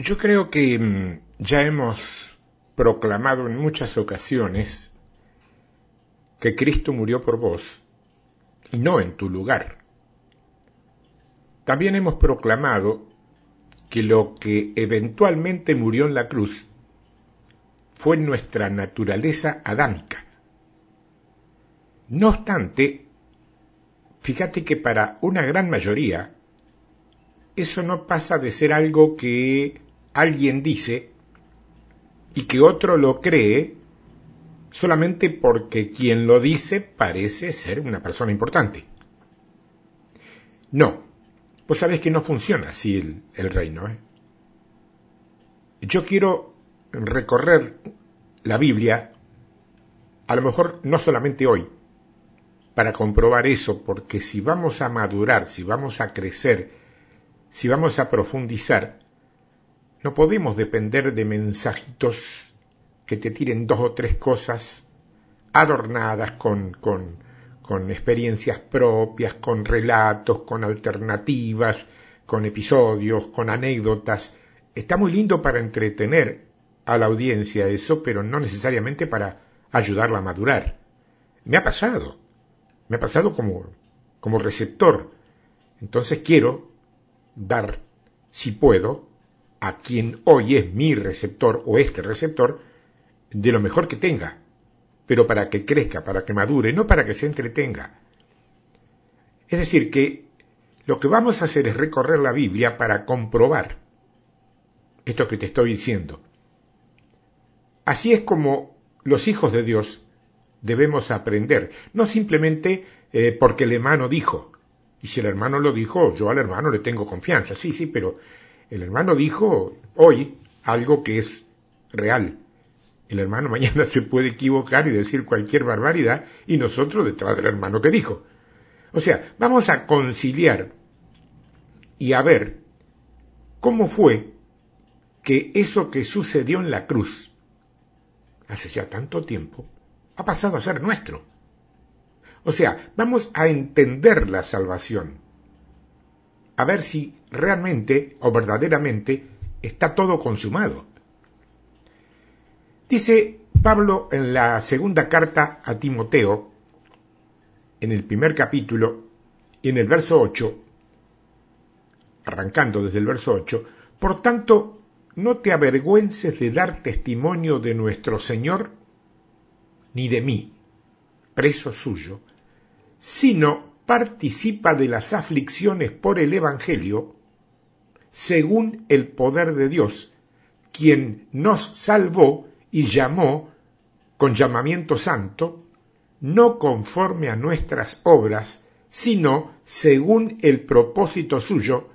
Yo creo que mm, ya hemos proclamado en muchas ocasiones que Cristo murió por vos y no en tu lugar. También hemos proclamado que lo que eventualmente murió en la cruz fue nuestra naturaleza adámica. No obstante, fíjate que para una gran mayoría eso no pasa de ser algo que alguien dice y que otro lo cree solamente porque quien lo dice parece ser una persona importante. No, vos sabés que no funciona así el, reino. ¿eh? Yo quiero recorrer la Biblia, a lo mejor no solamente hoy, para comprobar eso, porque si vamos a madurar, si vamos a crecer, si vamos a profundizar, no podemos depender de mensajitos que te tiren dos o tres cosas adornadas con, con, con experiencias propias, con relatos, con alternativas, con episodios, con anécdotas. Está muy lindo para entretener a la audiencia eso, pero no necesariamente para ayudarla a madurar. Me ha pasado, me ha pasado como, como receptor. Entonces quiero dar, si puedo, a quien hoy es mi receptor o este receptor de lo mejor que tenga, pero para que crezca, para que madure, no para que se entretenga. Es decir, que lo que vamos a hacer es recorrer la Biblia para comprobar esto que te estoy diciendo. Así es como los hijos de Dios debemos aprender, no simplemente eh, porque el hermano dijo, y si el hermano lo dijo, yo al hermano le tengo confianza, sí, sí, pero el hermano dijo hoy algo que es real. El hermano mañana se puede equivocar y decir cualquier barbaridad y nosotros detrás del hermano que dijo. O sea, vamos a conciliar y a ver cómo fue que eso que sucedió en la cruz, hace ya tanto tiempo, ha pasado a ser nuestro. O sea, vamos a entender la salvación a ver si realmente o verdaderamente está todo consumado. Dice Pablo en la segunda carta a Timoteo, en el primer capítulo, y en el verso 8, arrancando desde el verso 8, por tanto, no te avergüences de dar testimonio de nuestro Señor, ni de mí, preso suyo, sino participa de las aflicciones por el Evangelio, según el poder de Dios, quien nos salvó y llamó con llamamiento santo, no conforme a nuestras obras, sino según el propósito suyo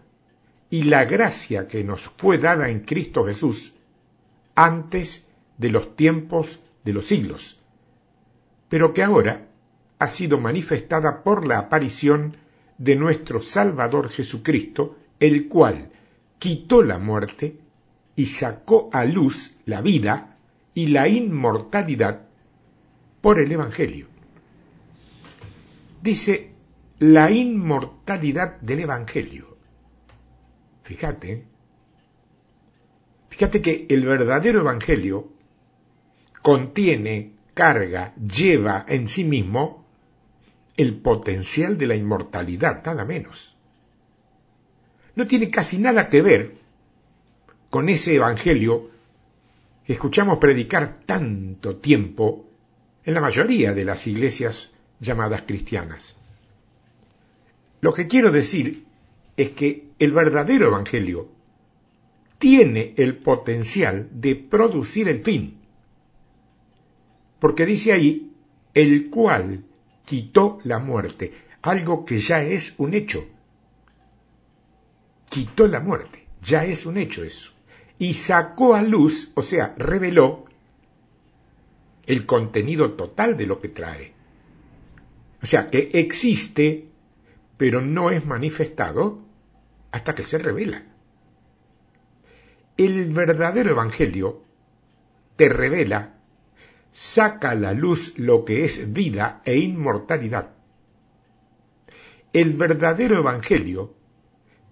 y la gracia que nos fue dada en Cristo Jesús antes de los tiempos de los siglos, pero que ahora ha sido manifestada por la aparición de nuestro Salvador Jesucristo, el cual quitó la muerte y sacó a luz la vida y la inmortalidad por el Evangelio. Dice la inmortalidad del Evangelio. Fíjate, fíjate que el verdadero Evangelio contiene, carga, lleva en sí mismo el potencial de la inmortalidad, nada menos. No tiene casi nada que ver con ese Evangelio que escuchamos predicar tanto tiempo en la mayoría de las iglesias llamadas cristianas. Lo que quiero decir es que el verdadero Evangelio tiene el potencial de producir el fin, porque dice ahí, el cual quitó la muerte, algo que ya es un hecho. Quitó la muerte. Ya es un hecho eso. Y sacó a luz, o sea, reveló el contenido total de lo que trae. O sea, que existe, pero no es manifestado hasta que se revela. El verdadero Evangelio te revela, saca a la luz lo que es vida e inmortalidad. El verdadero Evangelio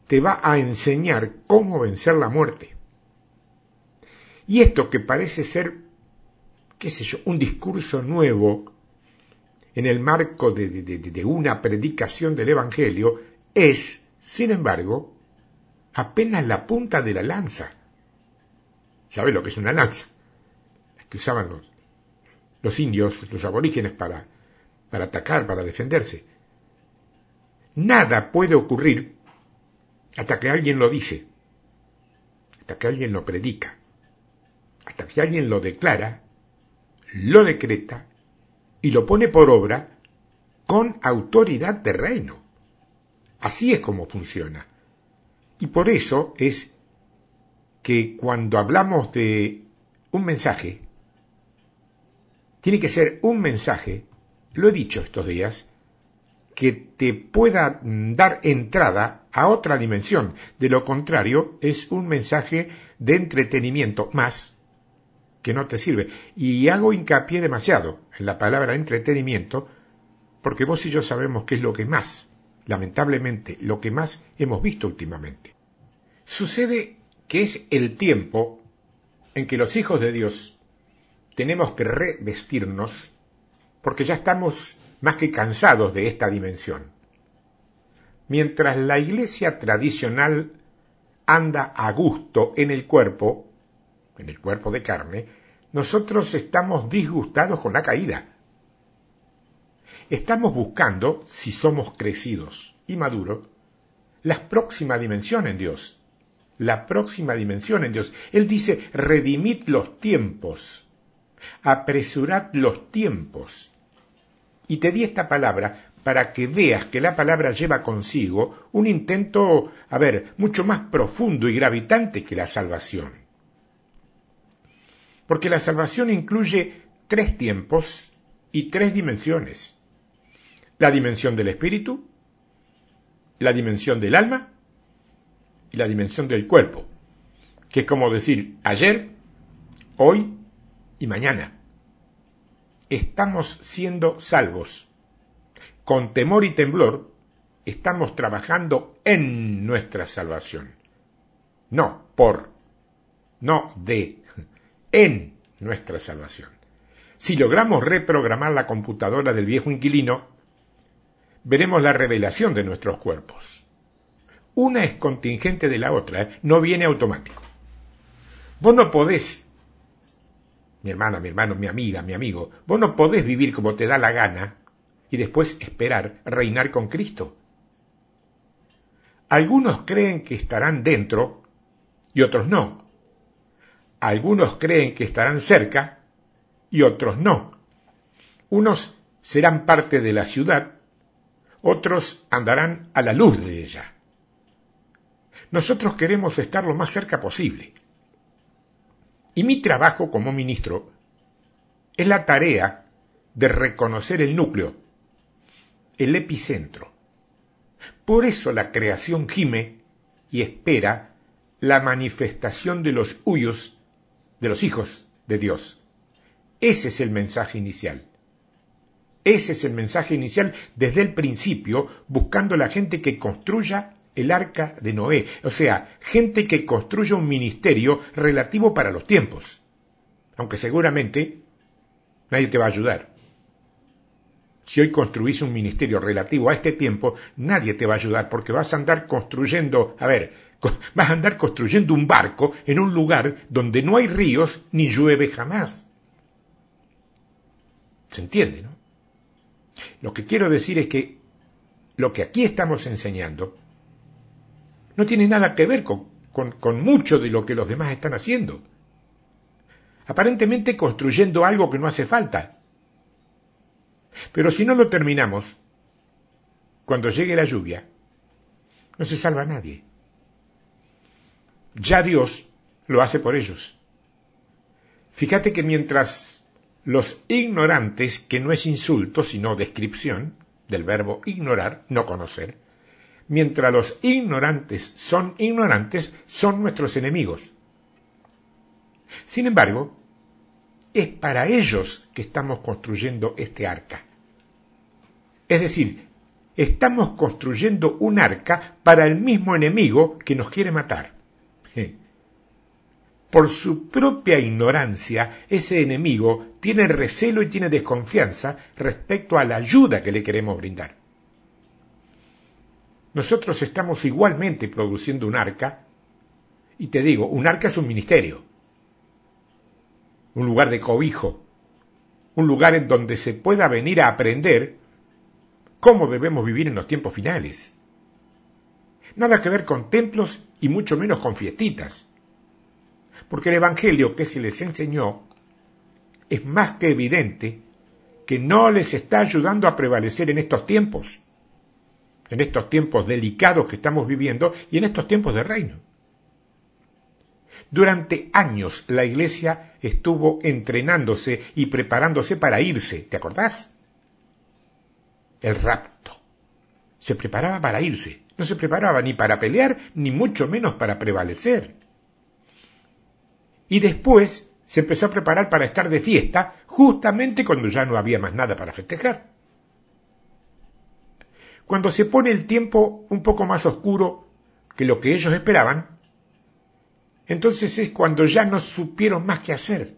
te va a enseñar cómo vencer la muerte. Y esto que parece ser, qué sé yo, un discurso nuevo en el marco de, una predicación del Evangelio, es, sin embargo, apenas la punta de la lanza. ¿Sabe lo que es una lanza? La que usaban los, los indios, los aborígenes para, para atacar, para defenderse. Nada puede ocurrir hasta que alguien lo dice, hasta que alguien lo predica, hasta que alguien lo declara, lo decreta y lo pone por obra con autoridad de reino. Así es como funciona. Y por eso es que cuando hablamos de un mensaje, tiene que ser un mensaje, lo he dicho estos días, que te pueda dar entrada a otra dimensión. De lo contrario, es un mensaje de entretenimiento más que no te sirve. Y hago hincapié demasiado en la palabra entretenimiento, porque vos y yo sabemos que es lo que más, lamentablemente, lo que más hemos visto últimamente. Sucede que es el tiempo en que los hijos de Dios tenemos que revestirnos, porque ya estamos más que cansados de esta dimensión. Mientras la iglesia tradicional anda a gusto en el cuerpo, en el cuerpo de carne, nosotros estamos disgustados con la caída. Estamos buscando, si somos crecidos y maduros, la próxima dimensión en Dios. La próxima dimensión en Dios. Él dice, redimid los tiempos, apresurad los tiempos. Y te di esta palabra para que veas que la palabra lleva consigo un intento, a ver, mucho más profundo y gravitante que la salvación. Porque la salvación incluye tres tiempos y tres dimensiones. La dimensión del espíritu, la dimensión del alma y la dimensión del cuerpo, que es como decir ayer, hoy y mañana. Estamos siendo salvos. Con temor y temblor estamos trabajando en nuestra salvación. No por, no de, en nuestra salvación. Si logramos reprogramar la computadora del viejo inquilino, veremos la revelación de nuestros cuerpos. Una es contingente de la otra, ¿eh? no viene automático. Vos no podés, mi hermana, mi hermano, mi amiga, mi amigo, vos no podés vivir como te da la gana y después esperar reinar con Cristo. Algunos creen que estarán dentro y otros no. Algunos creen que estarán cerca y otros no. Unos serán parte de la ciudad, otros andarán a la luz de ella. Nosotros queremos estar lo más cerca posible. Y mi trabajo como ministro es la tarea de reconocer el núcleo, el epicentro. Por eso la creación gime y espera la manifestación de los huyos de los hijos de Dios. Ese es el mensaje inicial. Ese es el mensaje inicial desde el principio, buscando la gente que construya el arca de Noé, o sea, gente que construya un ministerio relativo para los tiempos, aunque seguramente nadie te va a ayudar. Si hoy construís un ministerio relativo a este tiempo, nadie te va a ayudar porque vas a andar construyendo, a ver, vas a andar construyendo un barco en un lugar donde no hay ríos ni llueve jamás. ¿Se entiende, no? Lo que quiero decir es que lo que aquí estamos enseñando no tiene nada que ver con, con mucho de lo que los demás están haciendo. Aparentemente construyendo algo que no hace falta. Pero si no lo terminamos, cuando llegue la lluvia, no se salva nadie. ya Dios lo hace por ellos. Fíjate que mientras los ignorantes, que no es insulto, sino descripción del verbo ignorar, no conocer, mientras los ignorantes son ignorantes, son nuestros enemigos. Sin embargo, es para ellos que estamos construyendo este arca. Es decir, estamos construyendo un arca para el mismo enemigo que nos quiere matar. Por su propia ignorancia, ese enemigo tiene recelo y tiene desconfianza respecto a la ayuda que le queremos brindar. Nosotros estamos igualmente produciendo un arca, y te digo, un arca es un ministerio, un lugar de cobijo, un lugar en donde se pueda venir a aprender cómo debemos vivir en los tiempos finales. Nada que ver con templos y mucho menos con fiestitas. Porque el Evangelio que se les enseñó es más que evidente que no les está ayudando a prevalecer en estos tiempos, en estos tiempos delicados que estamos viviendo y en estos tiempos de reino. Durante años la iglesia estuvo entrenándose y preparándose para irse, ¿te acordás? El rapto. Se preparaba para irse, no se preparaba ni para pelear, ni mucho menos para prevalecer. Y después se empezó a preparar para estar de fiesta, justamente cuando ya no había más nada para festejar. Cuando se pone el tiempo un poco más oscuro que lo que ellos esperaban, entonces es cuando ya no supieron más qué hacer.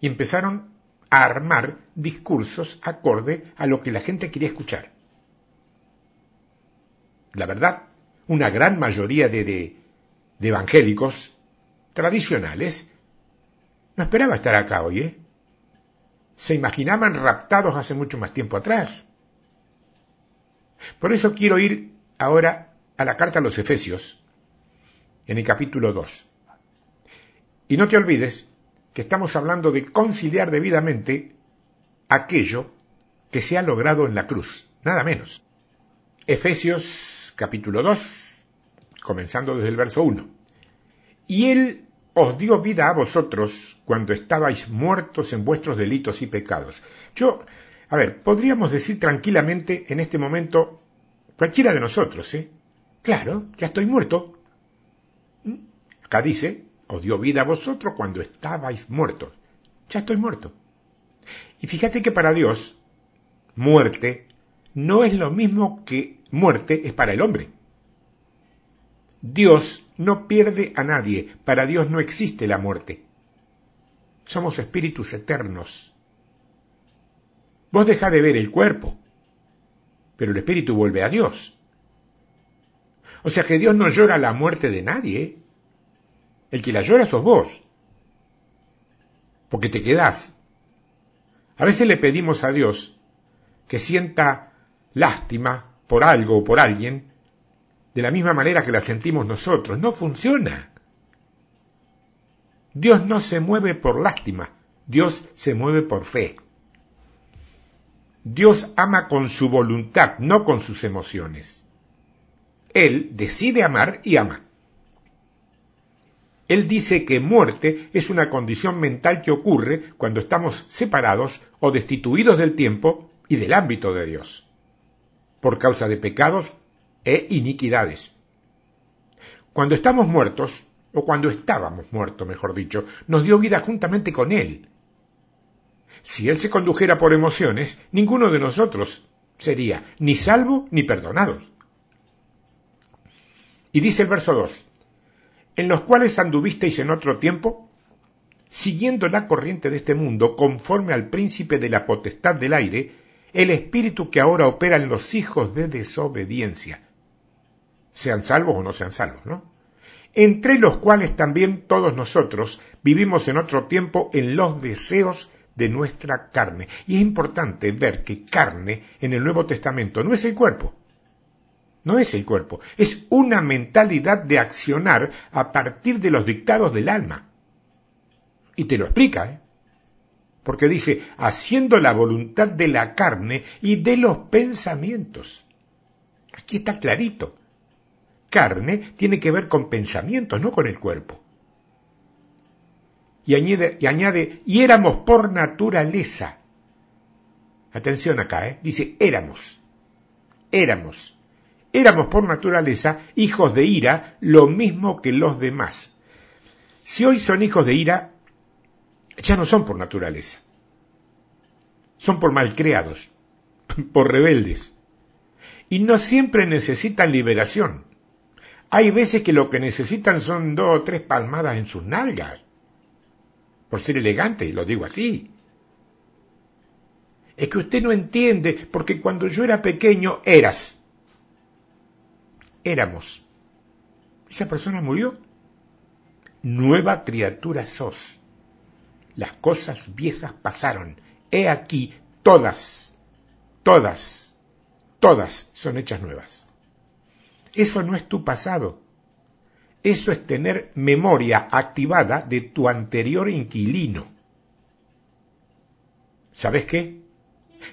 Y empezaron a armar discursos acorde a lo que la gente quería escuchar. La verdad, una gran mayoría de, de, evangélicos tradicionales no esperaba estar acá hoy, ¿eh? Se imaginaban raptados hace mucho más tiempo atrás. Por eso quiero ir ahora a la carta a los Efesios, en el capítulo 2. Y no te olvides que estamos hablando de conciliar debidamente aquello que se ha logrado en la cruz, nada menos. Efesios capítulo 2, comenzando desde el verso 1. Y Él os dio vida a vosotros cuando estabais muertos en vuestros delitos y pecados. Yo, a ver, podríamos decir tranquilamente en este momento, cualquiera de nosotros, ¿eh? Claro, ya estoy muerto. ¿Mm? Acá dice, os dio vida a vosotros cuando estabais muertos. Ya estoy muerto. Y fíjate que para Dios, muerte no es lo mismo que muerte es para el hombre. Dios no pierde a nadie, para Dios no existe la muerte. Somos espíritus eternos. Vos deja de ver el cuerpo, pero el espíritu vuelve a Dios. O sea que Dios no llora la muerte de nadie, el que la llora sos vos. Porque te quedás. A veces le pedimos a Dios que sienta lástima por algo o por alguien de la misma manera que la sentimos nosotros. No funciona. Dios no se mueve por lástima, Dios se mueve por fe. Dios ama con su voluntad, no con sus emociones. Él decide amar y ama. Él dice que muerte es una condición mental que ocurre cuando estamos separados o destituidos del tiempo y del ámbito de Dios, por causa de pecados e iniquidades. Cuando estamos muertos, o cuando estábamos muertos, mejor dicho, nos dio vida juntamente con Él. Si Él se condujera por emociones, ninguno de nosotros sería ni salvo ni perdonado. Y dice el verso 2, en los cuales anduvisteis en otro tiempo, siguiendo la corriente de este mundo, conforme al príncipe de la potestad del aire, el espíritu que ahora opera en los hijos de desobediencia, sean salvos o no sean salvos, ¿no? Entre los cuales también todos nosotros vivimos en otro tiempo en los deseos de nuestra carne. Y es importante ver que carne en el Nuevo Testamento no es el cuerpo, no es el cuerpo, es una mentalidad de accionar a partir de los dictados del alma. Y te lo explica, ¿eh? Porque dice, haciendo la voluntad de la carne y de los pensamientos. Aquí está clarito. carne tiene que ver con pensamientos, no con el cuerpo. Y añade, y añade, y éramos por naturaleza. Atención acá, ¿eh? dice éramos. Éramos. Éramos por naturaleza hijos de ira, lo mismo que los demás. Si hoy son hijos de ira, ya no son por naturaleza. Son por malcriados, por rebeldes. Y no siempre necesitan liberación. Hay veces que lo que necesitan son dos o tres palmadas en sus nalgas. Por ser elegante, lo digo así. Es que usted no entiende, porque cuando yo era pequeño eras. Éramos. Esa persona murió. Nueva criatura sos. Las cosas viejas pasaron. He aquí, todas, todas, todas son hechas nuevas. Eso no es tu pasado. Eso es tener memoria activada de tu anterior inquilino. ¿Sabes qué?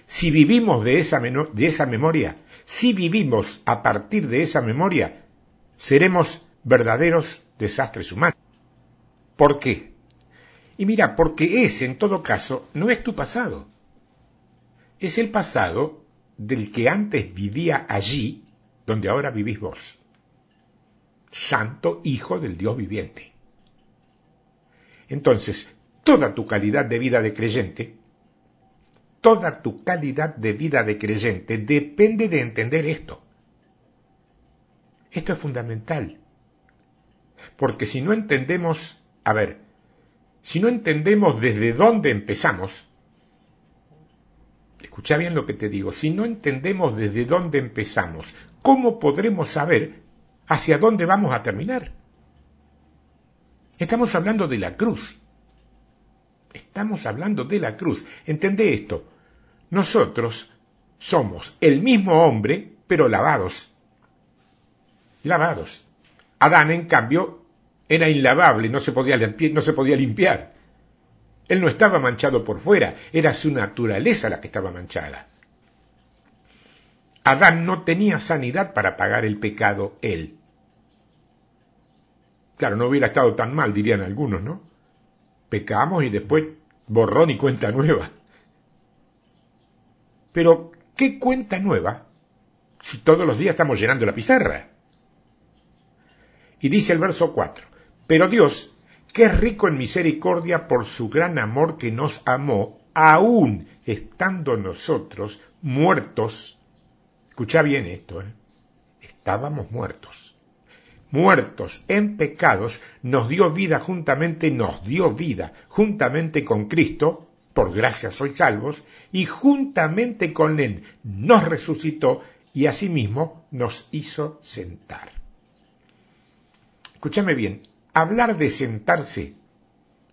Si vivimos de esa, de esa memoria, si vivimos a partir de esa memoria, seremos verdaderos desastres humanos. ¿Por qué? Y mira, porque ese, en todo caso, no es tu pasado. Es el pasado del que antes vivía allí, donde ahora vivís vos. Santo Hijo del Dios viviente. Entonces, toda tu calidad de vida de creyente, toda tu calidad de vida de creyente depende de entender esto. Esto es fundamental. Porque si no entendemos, a ver, si no entendemos desde dónde empezamos, escucha bien lo que te digo, si no entendemos desde dónde empezamos, ¿cómo podremos saber hacia dónde vamos a terminar? Estamos hablando de la cruz. Estamos hablando de la cruz. Entende esto. Nosotros somos el mismo hombre, pero lavados. Lavados. Adán, en cambio, era inlavable, no se podía no se podía limpiar. Él no estaba manchado por fuera, era su naturaleza la que estaba manchada. Adán no tenía sanidad para pagar el pecado él. Claro, no hubiera estado tan mal, dirían algunos, ¿no? Pecamos y después borrón y cuenta nueva. Pero, ¿qué cuenta nueva si todos los días estamos llenando la pizarra? Y dice el verso 4, pero Dios, que es rico en misericordia por su gran amor que nos amó, aún estando nosotros muertos, escucha bien esto, ¿eh? estábamos muertos, muertos en pecados, nos dio vida juntamente, nos dio vida juntamente con Cristo, por gracia sois salvos, y juntamente con Él nos resucitó y asimismo nos hizo sentar. Escúchame bien, Hablar de sentarse,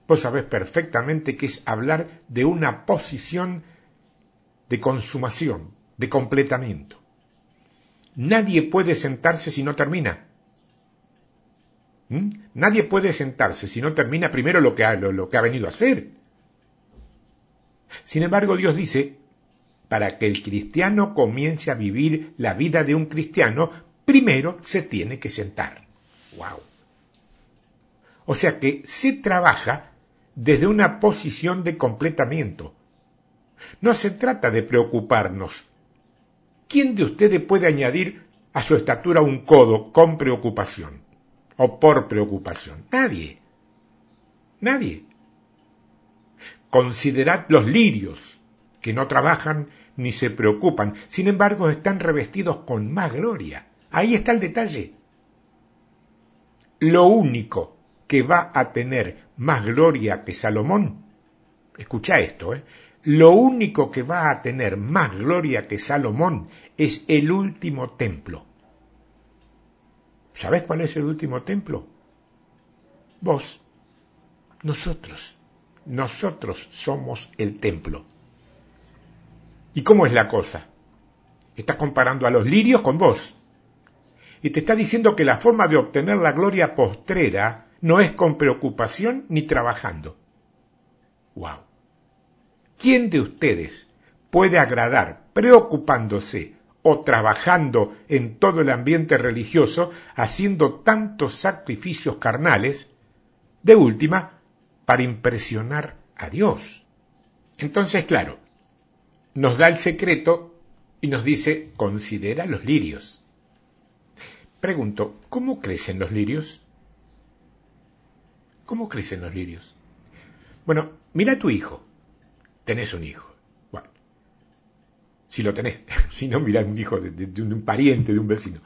vos sabés perfectamente que es hablar de una posición de consumación, de completamiento. Nadie puede sentarse si no termina. ¿Mm? Nadie puede sentarse si no termina primero lo que, ha, lo que ha venido a hacer. Sin embargo, Dios dice, para que el cristiano comience a vivir la vida de un cristiano, primero se tiene que sentar. ¡Wow! O sea que se trabaja desde una posición de completamiento. No se trata de preocuparnos. ¿Quién de ustedes puede añadir a su estatura un codo con preocupación o por preocupación? Nadie. Nadie. Considerad los lirios, que no trabajan ni se preocupan, sin embargo están revestidos con más gloria. Ahí está el detalle. Lo único que va a tener más gloria que Salomón, escucha esto, ¿eh? lo único que va a tener más gloria que Salomón es el último templo. ¿Sabes cuál es el último templo? Vos, nosotros, nosotros somos el templo. ¿Y cómo es la cosa? Estás comparando a los lirios con vos. Y te está diciendo que la forma de obtener la gloria postrera no es con preocupación ni trabajando. ¿Quién de ustedes puede agradar preocupándose o trabajando en todo el ambiente religioso, haciendo tantos sacrificios carnales, de última, para impresionar a Dios. Entonces, claro, nos da el secreto y nos dice, considera los lirios. Pregunto, ¿cómo crecen los lirios? ¿Cómo crecen los lirios? Bueno, mira a tu hijo. Tenés un hijo. Si lo tenés, si no, mira a un hijo de, de un pariente, de un vecino.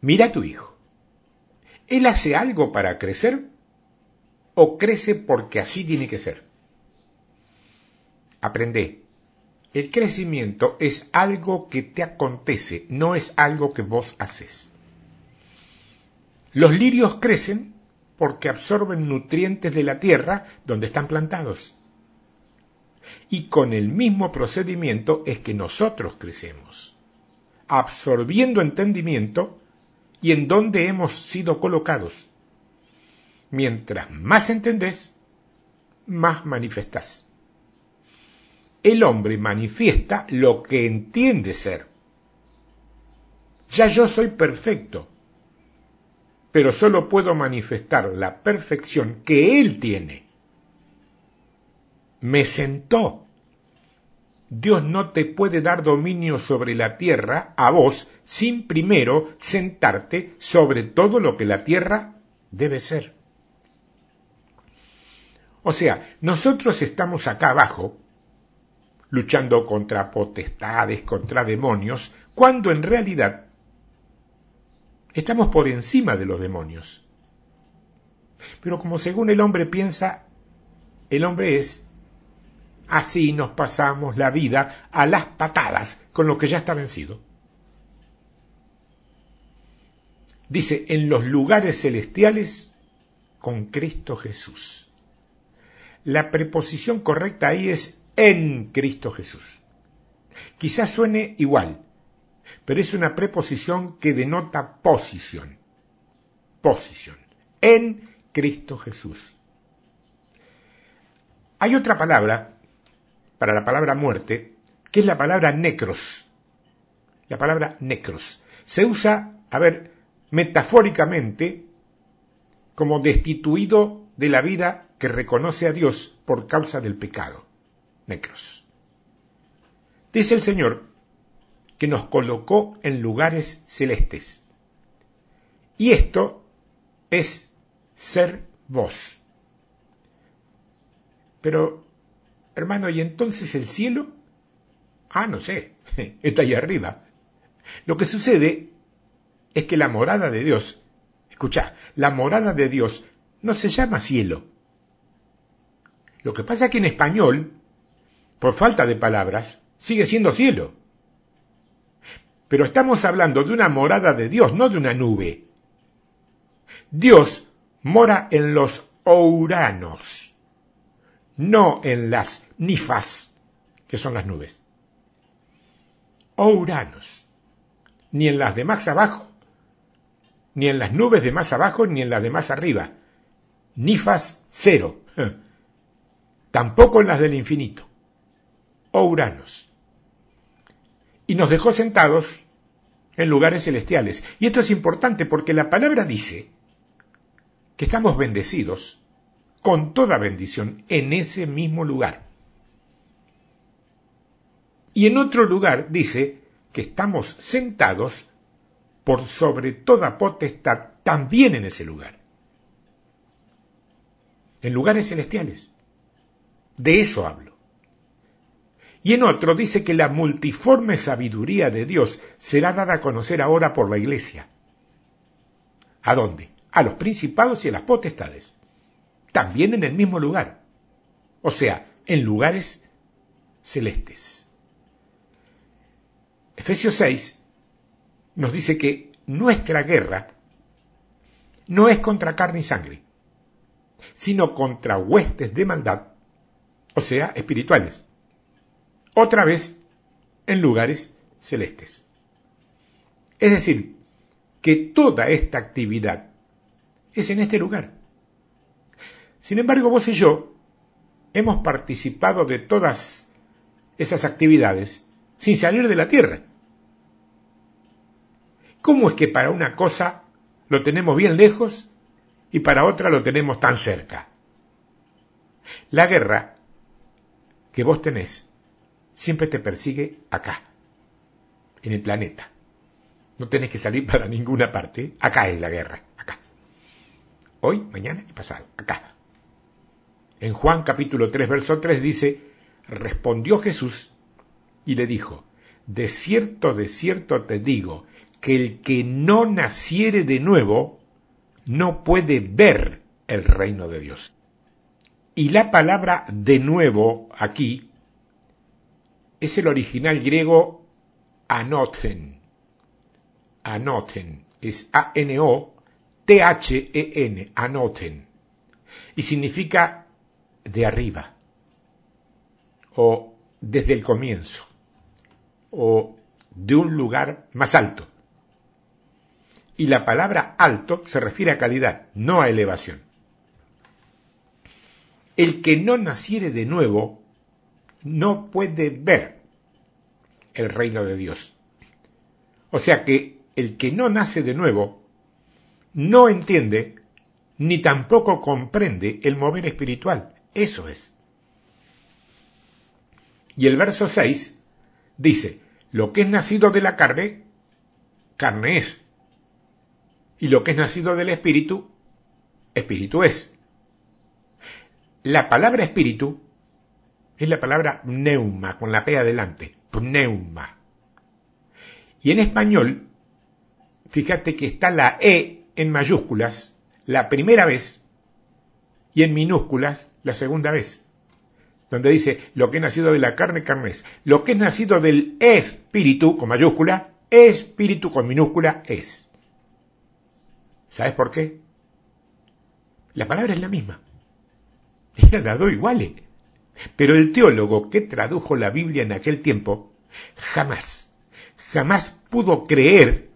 Mira a tu hijo. ¿Él hace algo para crecer o crece porque así tiene que ser? Aprende. El crecimiento es algo que te acontece, no es algo que vos haces. Los lirios crecen porque absorben nutrientes de la tierra donde están plantados. Y con el mismo procedimiento es que nosotros crecemos, absorbiendo entendimiento y en donde hemos sido colocados. Mientras más entendés, más manifestás. El hombre manifiesta lo que entiende ser. Ya yo soy perfecto, pero solo puedo manifestar la perfección que Él tiene. Me sentó. Dios no te puede dar dominio sobre la tierra a vos sin primero sentarte sobre todo lo que la tierra debe ser. O sea, nosotros estamos acá abajo, luchando contra potestades, contra demonios, cuando en realidad Estamos por encima de los demonios. Pero como según el hombre piensa, el hombre es, así nos pasamos la vida a las patadas con lo que ya está vencido. Dice, en los lugares celestiales con Cristo Jesús. La preposición correcta ahí es en Cristo Jesús. Quizás suene igual, pero es una preposición que denota posición. Posición. En Cristo Jesús. Hay otra palabra para la palabra muerte, que es la palabra necros. La palabra necros. Se usa, a ver, metafóricamente, como destituido de la vida que reconoce a Dios por causa del pecado. Necros. Dice el Señor que nos colocó en lugares celestes. Y esto es ser vos. Pero, hermano, ¿y entonces el cielo? Ah, no sé, está ahí arriba. Lo que sucede es que la morada de Dios, escucha, la morada de Dios no se llama cielo. Lo que pasa es que en español, por falta de palabras, sigue siendo cielo. Pero estamos hablando de una morada de Dios, no de una nube. Dios mora en los ouranos, no en las nifas, que son las nubes. Ouranos, ni en las de más abajo, ni en las nubes de más abajo, ni en las de más arriba. Nifas cero. Tampoco en las del infinito. Ouranos y nos dejó sentados en lugares celestiales. Y esto es importante porque la palabra dice que estamos bendecidos con toda bendición en ese mismo lugar. Y en otro lugar dice que estamos sentados por sobre toda potestad también en ese lugar. En lugares celestiales. De eso hablo. Y en otro dice que la multiforme sabiduría de Dios será dada a conocer ahora por la iglesia. ¿A dónde? A los principados y a las potestades. También en el mismo lugar. O sea, en lugares celestes. Efesios 6 nos dice que nuestra guerra no es contra carne y sangre, sino contra huestes de maldad, o sea, espirituales otra vez en lugares celestes. Es decir, que toda esta actividad es en este lugar. Sin embargo, vos y yo hemos participado de todas esas actividades sin salir de la tierra. ¿Cómo es que para una cosa lo tenemos bien lejos y para otra lo tenemos tan cerca? La guerra que vos tenés siempre te persigue acá, en el planeta. No tenés que salir para ninguna parte. Acá es la guerra, acá. Hoy, mañana y pasado, acá. En Juan capítulo 3, verso 3 dice, respondió Jesús y le dijo, de cierto, de cierto te digo, que el que no naciere de nuevo no puede ver el reino de Dios. Y la palabra de nuevo aquí es el original griego anoten. Anoten es A-N-O-T-H-E-N, anoten. Y significa de arriba, o desde el comienzo, o de un lugar más alto. Y la palabra alto se refiere a calidad, no a elevación. El que no naciere de nuevo no puede ver el reino de Dios. O sea que el que no nace de nuevo no entiende ni tampoco comprende el mover espiritual. Eso es. Y el verso 6 dice, lo que es nacido de la carne, carne es. Y lo que es nacido del espíritu, espíritu es. La palabra espíritu es la palabra neuma, con la P adelante, pneuma. Y en español, fíjate que está la E en mayúsculas la primera vez y en minúsculas la segunda vez. Donde dice, lo que es nacido de la carne, carne es. Lo que es nacido del espíritu, con mayúscula, espíritu con minúscula es. ¿Sabes por qué? La palabra es la misma. Era las dos iguales. Pero el teólogo que tradujo la Biblia en aquel tiempo jamás, jamás pudo creer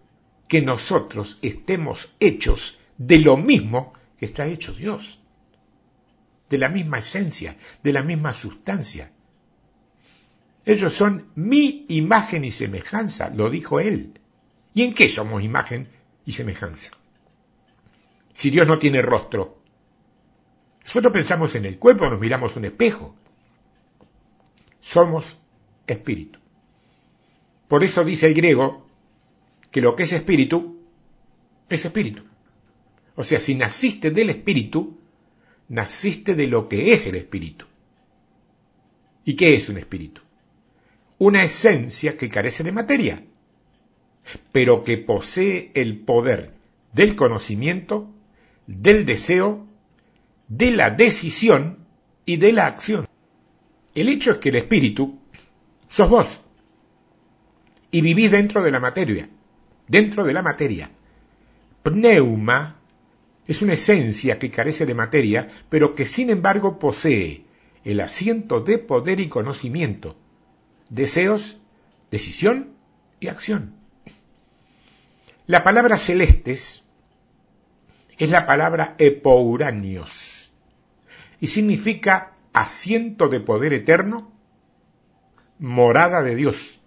que nosotros estemos hechos de lo mismo que está hecho Dios, de la misma esencia, de la misma sustancia. Ellos son mi imagen y semejanza, lo dijo él. ¿Y en qué somos imagen y semejanza? Si Dios no tiene rostro, nosotros pensamos en el cuerpo, nos miramos un espejo. Somos espíritu. Por eso dice el griego que lo que es espíritu es espíritu. O sea, si naciste del espíritu, naciste de lo que es el espíritu. ¿Y qué es un espíritu? Una esencia que carece de materia, pero que posee el poder del conocimiento, del deseo de la decisión y de la acción. El hecho es que el espíritu sos vos y vivís dentro de la materia, dentro de la materia. Pneuma es una esencia que carece de materia, pero que sin embargo posee el asiento de poder y conocimiento, deseos, decisión y acción. La palabra celestes es la palabra epouranios y significa asiento de poder eterno, morada de Dios,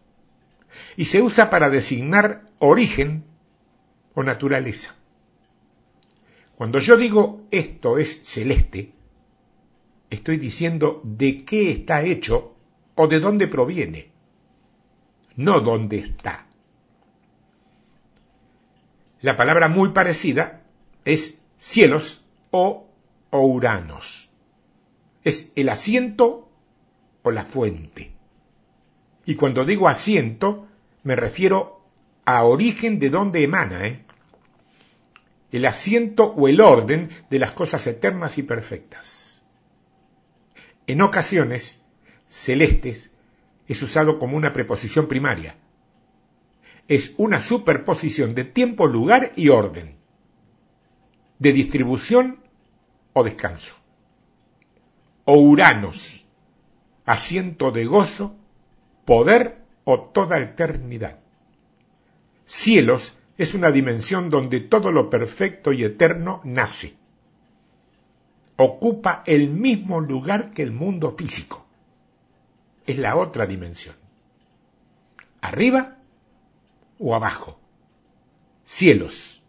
y se usa para designar origen o naturaleza. Cuando yo digo esto es celeste, estoy diciendo de qué está hecho o de dónde proviene, no dónde está. La palabra muy parecida es cielos o ouranos es el asiento o la fuente. Y cuando digo asiento, me refiero a origen de donde emana, ¿eh? El asiento o el orden de las cosas eternas y perfectas. En ocasiones, celestes es usado como una preposición primaria. Es una superposición de tiempo, lugar y orden, de distribución o descanso o Uranos, asiento de gozo, poder o toda eternidad. Cielos es una dimensión donde todo lo perfecto y eterno nace. Ocupa el mismo lugar que el mundo físico. Es la otra dimensión. Arriba o abajo. cielos,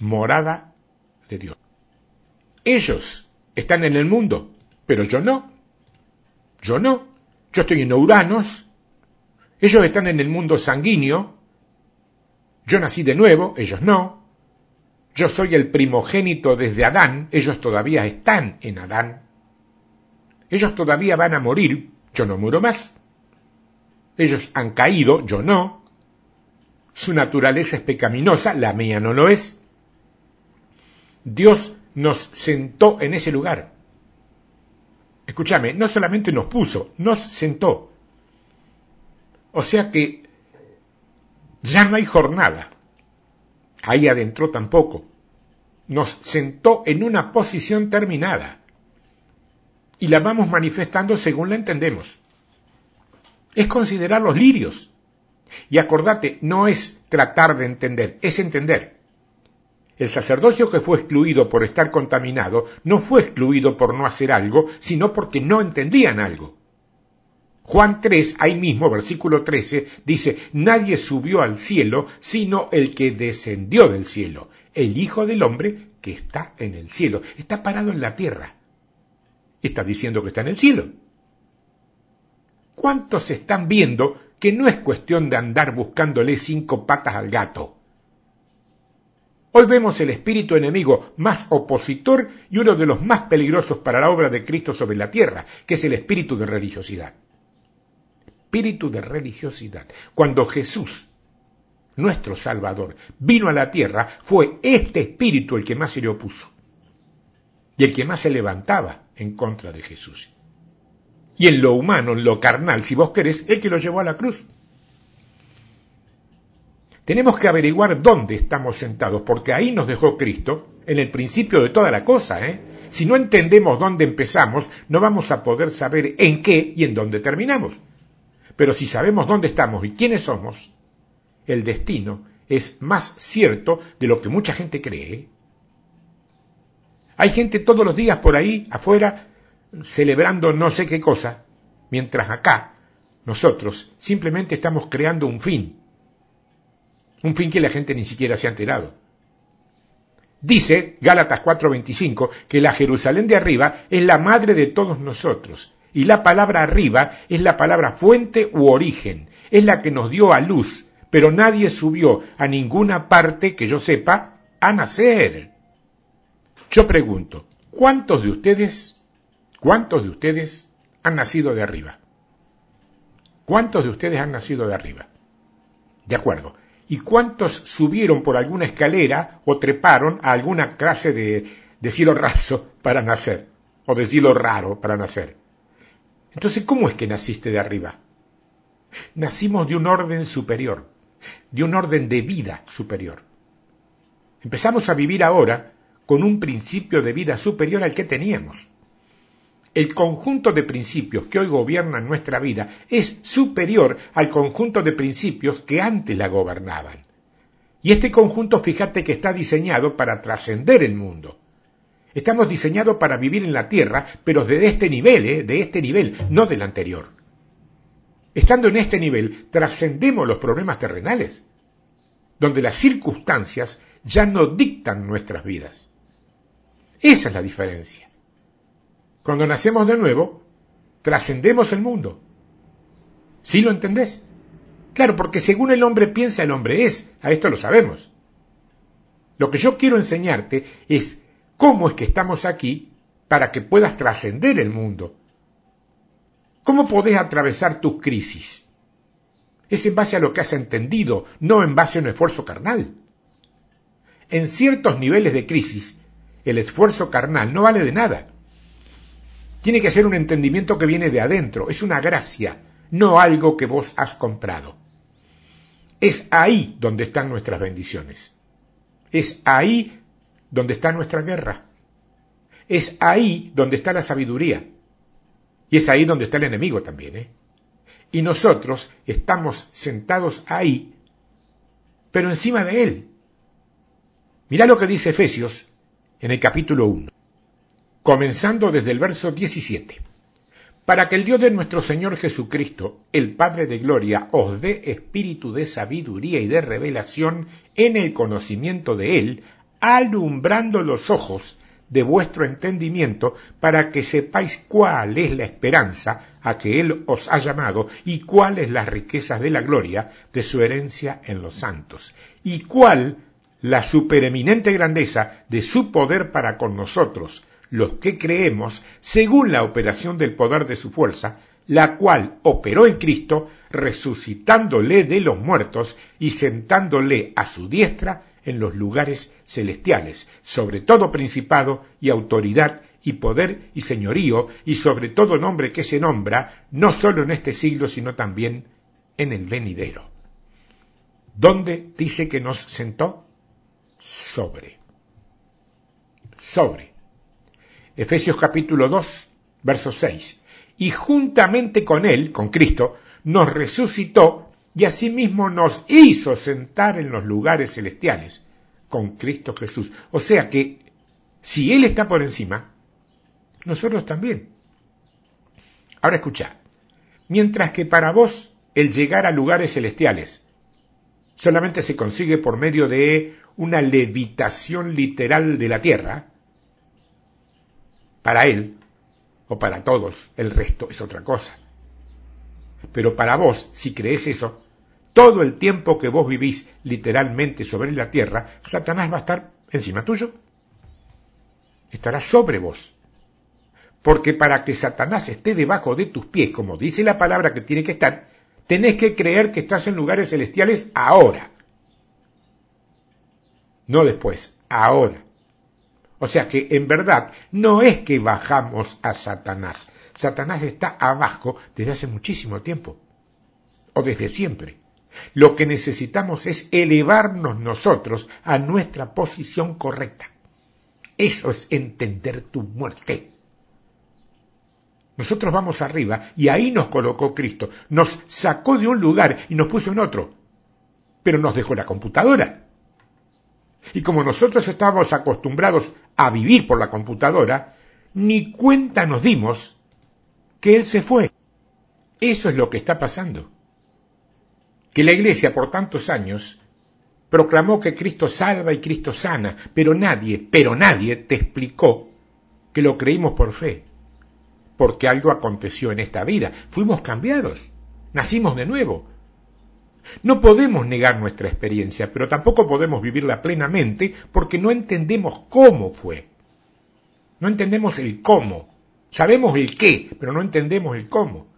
morada de Dios. Ellos están en el mundo, pero yo no. Yo no. Yo estoy en Uranos. Ellos están en el mundo sanguíneo. Yo nací de nuevo, ellos no. Yo soy el primogénito desde Adán, ellos todavía están en Adán. Ellos todavía van a morir, yo no muero más. Ellos han caído, yo no. Su naturaleza es pecaminosa, la mía no lo es. Dios nos sentó en ese lugar. Escúchame, no solamente nos puso, nos sentó. O sea que ya no hay jornada. Ahí adentro tampoco. Nos sentó en una posición terminada. Y la vamos manifestando según la entendemos. Es considerar los lirios. Y acordate, no es tratar de entender, es entender. El sacerdocio que fue excluido por estar contaminado no fue excluido por no hacer algo, sino porque no entendían algo. Juan 3, ahí mismo, versículo 13, dice, Nadie subió al cielo sino el que descendió del cielo, el Hijo del Hombre que está en el cielo, está parado en la tierra. Está diciendo que está en el cielo. ¿Cuántos están viendo que no es cuestión de andar buscándole cinco patas al gato? Hoy vemos el espíritu enemigo más opositor y uno de los más peligrosos para la obra de Cristo sobre la tierra, que es el espíritu de religiosidad. Espíritu de religiosidad. Cuando Jesús, nuestro Salvador, vino a la tierra, fue este espíritu el que más se le opuso y el que más se levantaba en contra de Jesús. Y en lo humano, en lo carnal, si vos querés, el que lo llevó a la cruz. Tenemos que averiguar dónde estamos sentados, porque ahí nos dejó Cristo, en el principio de toda la cosa, ¿eh? Si no entendemos dónde empezamos, no vamos a poder saber en qué y en dónde terminamos. Pero si sabemos dónde estamos y quiénes somos, el destino es más cierto de lo que mucha gente cree. Hay gente todos los días por ahí, afuera, celebrando no sé qué cosa, mientras acá nosotros simplemente estamos creando un fin, un fin que la gente ni siquiera se ha enterado. Dice Gálatas 4:25 que la Jerusalén de arriba es la madre de todos nosotros. Y la palabra arriba es la palabra fuente u origen. Es la que nos dio a luz. Pero nadie subió a ninguna parte que yo sepa a nacer. Yo pregunto, ¿cuántos de ustedes, cuántos de ustedes han nacido de arriba? ¿Cuántos de ustedes han nacido de arriba? De acuerdo y cuántos subieron por alguna escalera o treparon a alguna clase de, de cielo raso para nacer, o de cielo raro para nacer. Entonces, ¿cómo es que naciste de arriba? Nacimos de un orden superior, de un orden de vida superior. Empezamos a vivir ahora con un principio de vida superior al que teníamos el conjunto de principios que hoy gobiernan nuestra vida es superior al conjunto de principios que antes la gobernaban. Y este conjunto, fíjate que está diseñado para trascender el mundo. Estamos diseñados para vivir en la tierra, pero de este nivel, ¿eh? de este nivel, no del anterior. Estando en este nivel, trascendemos los problemas terrenales, donde las circunstancias ya no dictan nuestras vidas. Esa es la diferencia. Cuando nacemos de nuevo, trascendemos el mundo. ¿Sí lo entendés? Claro, porque según el hombre piensa, el hombre es. A esto lo sabemos. Lo que yo quiero enseñarte es cómo es que estamos aquí para que puedas trascender el mundo. ¿Cómo podés atravesar tus crisis? Es en base a lo que has entendido, no en base a un esfuerzo carnal. En ciertos niveles de crisis, el esfuerzo carnal no vale de nada. Tiene que ser un entendimiento que viene de adentro, es una gracia, no algo que vos has comprado. Es ahí donde están nuestras bendiciones. Es ahí donde está nuestra guerra. Es ahí donde está la sabiduría. Y es ahí donde está el enemigo también. ¿eh? Y nosotros estamos sentados ahí, pero encima de él. Mirá lo que dice Efesios en el capítulo 1 comenzando desde el verso 17. para que el Dios de nuestro Señor Jesucristo, el Padre de Gloria, os dé espíritu de sabiduría y de revelación en el conocimiento de Él, alumbrando los ojos de vuestro entendimiento, para que sepáis cuál es la esperanza a que Él os ha llamado y cuáles las riquezas de la gloria de su herencia en los santos, y cuál la supereminente grandeza de su poder para con nosotros, los que creemos, según la operación del poder de su fuerza, la cual operó en Cristo, resucitándole de los muertos y sentándole a su diestra en los lugares celestiales, sobre todo principado y autoridad y poder y señorío, y sobre todo nombre que se nombra, no sólo en este siglo, sino también en el venidero. ¿Dónde dice que nos sentó? Sobre. Sobre. Efesios capítulo 2, verso 6. Y juntamente con Él, con Cristo, nos resucitó y asimismo nos hizo sentar en los lugares celestiales con Cristo Jesús. O sea que si Él está por encima, nosotros también. Ahora escucha, mientras que para vos el llegar a lugares celestiales solamente se consigue por medio de una levitación literal de la tierra, para él, o para todos, el resto es otra cosa. Pero para vos, si crees eso, todo el tiempo que vos vivís literalmente sobre la tierra, Satanás va a estar encima tuyo. Estará sobre vos. Porque para que Satanás esté debajo de tus pies, como dice la palabra que tiene que estar, tenés que creer que estás en lugares celestiales ahora. No después, ahora. O sea que en verdad no es que bajamos a Satanás. Satanás está abajo desde hace muchísimo tiempo. O desde siempre. Lo que necesitamos es elevarnos nosotros a nuestra posición correcta. Eso es entender tu muerte. Nosotros vamos arriba y ahí nos colocó Cristo. Nos sacó de un lugar y nos puso en otro. Pero nos dejó la computadora. Y como nosotros estábamos acostumbrados a vivir por la computadora, ni cuenta nos dimos que Él se fue. Eso es lo que está pasando. Que la Iglesia por tantos años proclamó que Cristo salva y Cristo sana, pero nadie, pero nadie te explicó que lo creímos por fe, porque algo aconteció en esta vida, fuimos cambiados, nacimos de nuevo, no podemos negar nuestra experiencia, pero tampoco podemos vivirla plenamente porque no entendemos cómo fue. No entendemos el cómo. Sabemos el qué, pero no entendemos el cómo.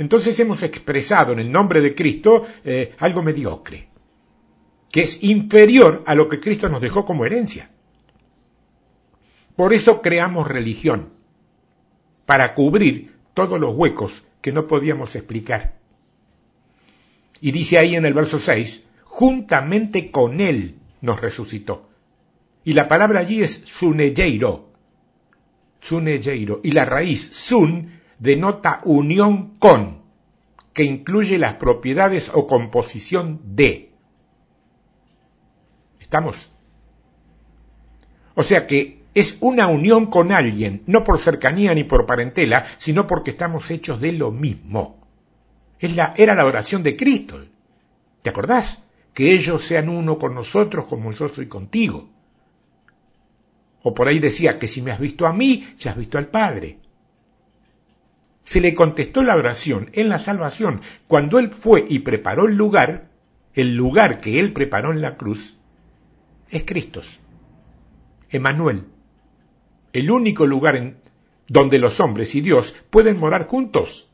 Entonces hemos expresado en el nombre de Cristo eh, algo mediocre, que es inferior a lo que Cristo nos dejó como herencia. Por eso creamos religión, para cubrir todos los huecos que no podíamos explicar. Y dice ahí en el verso 6, juntamente con él nos resucitó. Y la palabra allí es suneyeiro. Suneyeiro. Y la raíz sun denota unión con, que incluye las propiedades o composición de. ¿Estamos? O sea que es una unión con alguien, no por cercanía ni por parentela, sino porque estamos hechos de lo mismo era la oración de Cristo. ¿Te acordás? Que ellos sean uno con nosotros como yo soy contigo. O por ahí decía que si me has visto a mí, ya has visto al Padre. Se le contestó la oración en la salvación cuando Él fue y preparó el lugar, el lugar que Él preparó en la cruz, es Cristo. Emanuel, el único lugar en donde los hombres y Dios pueden morar juntos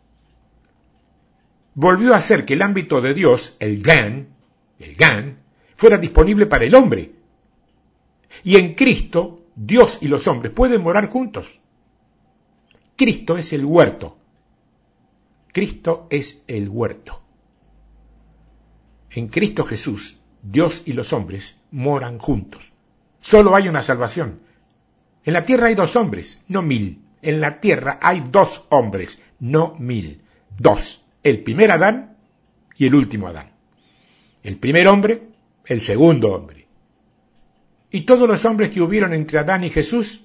volvió a hacer que el ámbito de Dios, el GAN, el GAN, fuera disponible para el hombre. Y en Cristo, Dios y los hombres pueden morar juntos. Cristo es el huerto. Cristo es el huerto. En Cristo Jesús, Dios y los hombres moran juntos. Solo hay una salvación. En la tierra hay dos hombres, no mil. En la tierra hay dos hombres, no mil. Dos el primer Adán y el último Adán. El primer hombre, el segundo hombre. Y todos los hombres que hubieron entre Adán y Jesús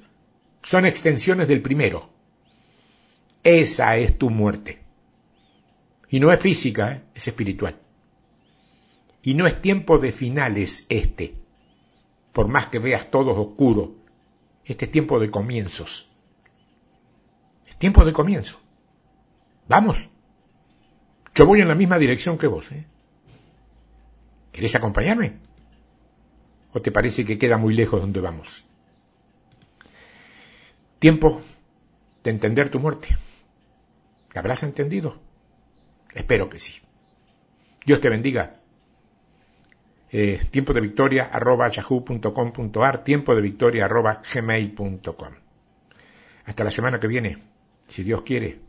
son extensiones del primero. Esa es tu muerte. Y no es física, ¿eh? es espiritual. Y no es tiempo de finales este. Por más que veas todo oscuro, este es tiempo de comienzos. Es tiempo de comienzo. Vamos. Yo voy en la misma dirección que vos. ¿eh? ¿Querés acompañarme? ¿O te parece que queda muy lejos donde vamos? Tiempo de entender tu muerte. ¿La habrás entendido? Espero que sí. Dios te bendiga. Eh, tiempo de victoria arroba yahoo.com.ar, tiempo de victoria arroba gmail.com. Hasta la semana que viene, si Dios quiere.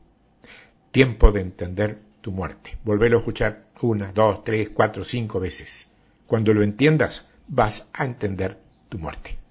Tiempo de entender tu muerte. Volvelo a escuchar una, dos, tres, cuatro, cinco veces. Cuando lo entiendas, vas a entender tu muerte.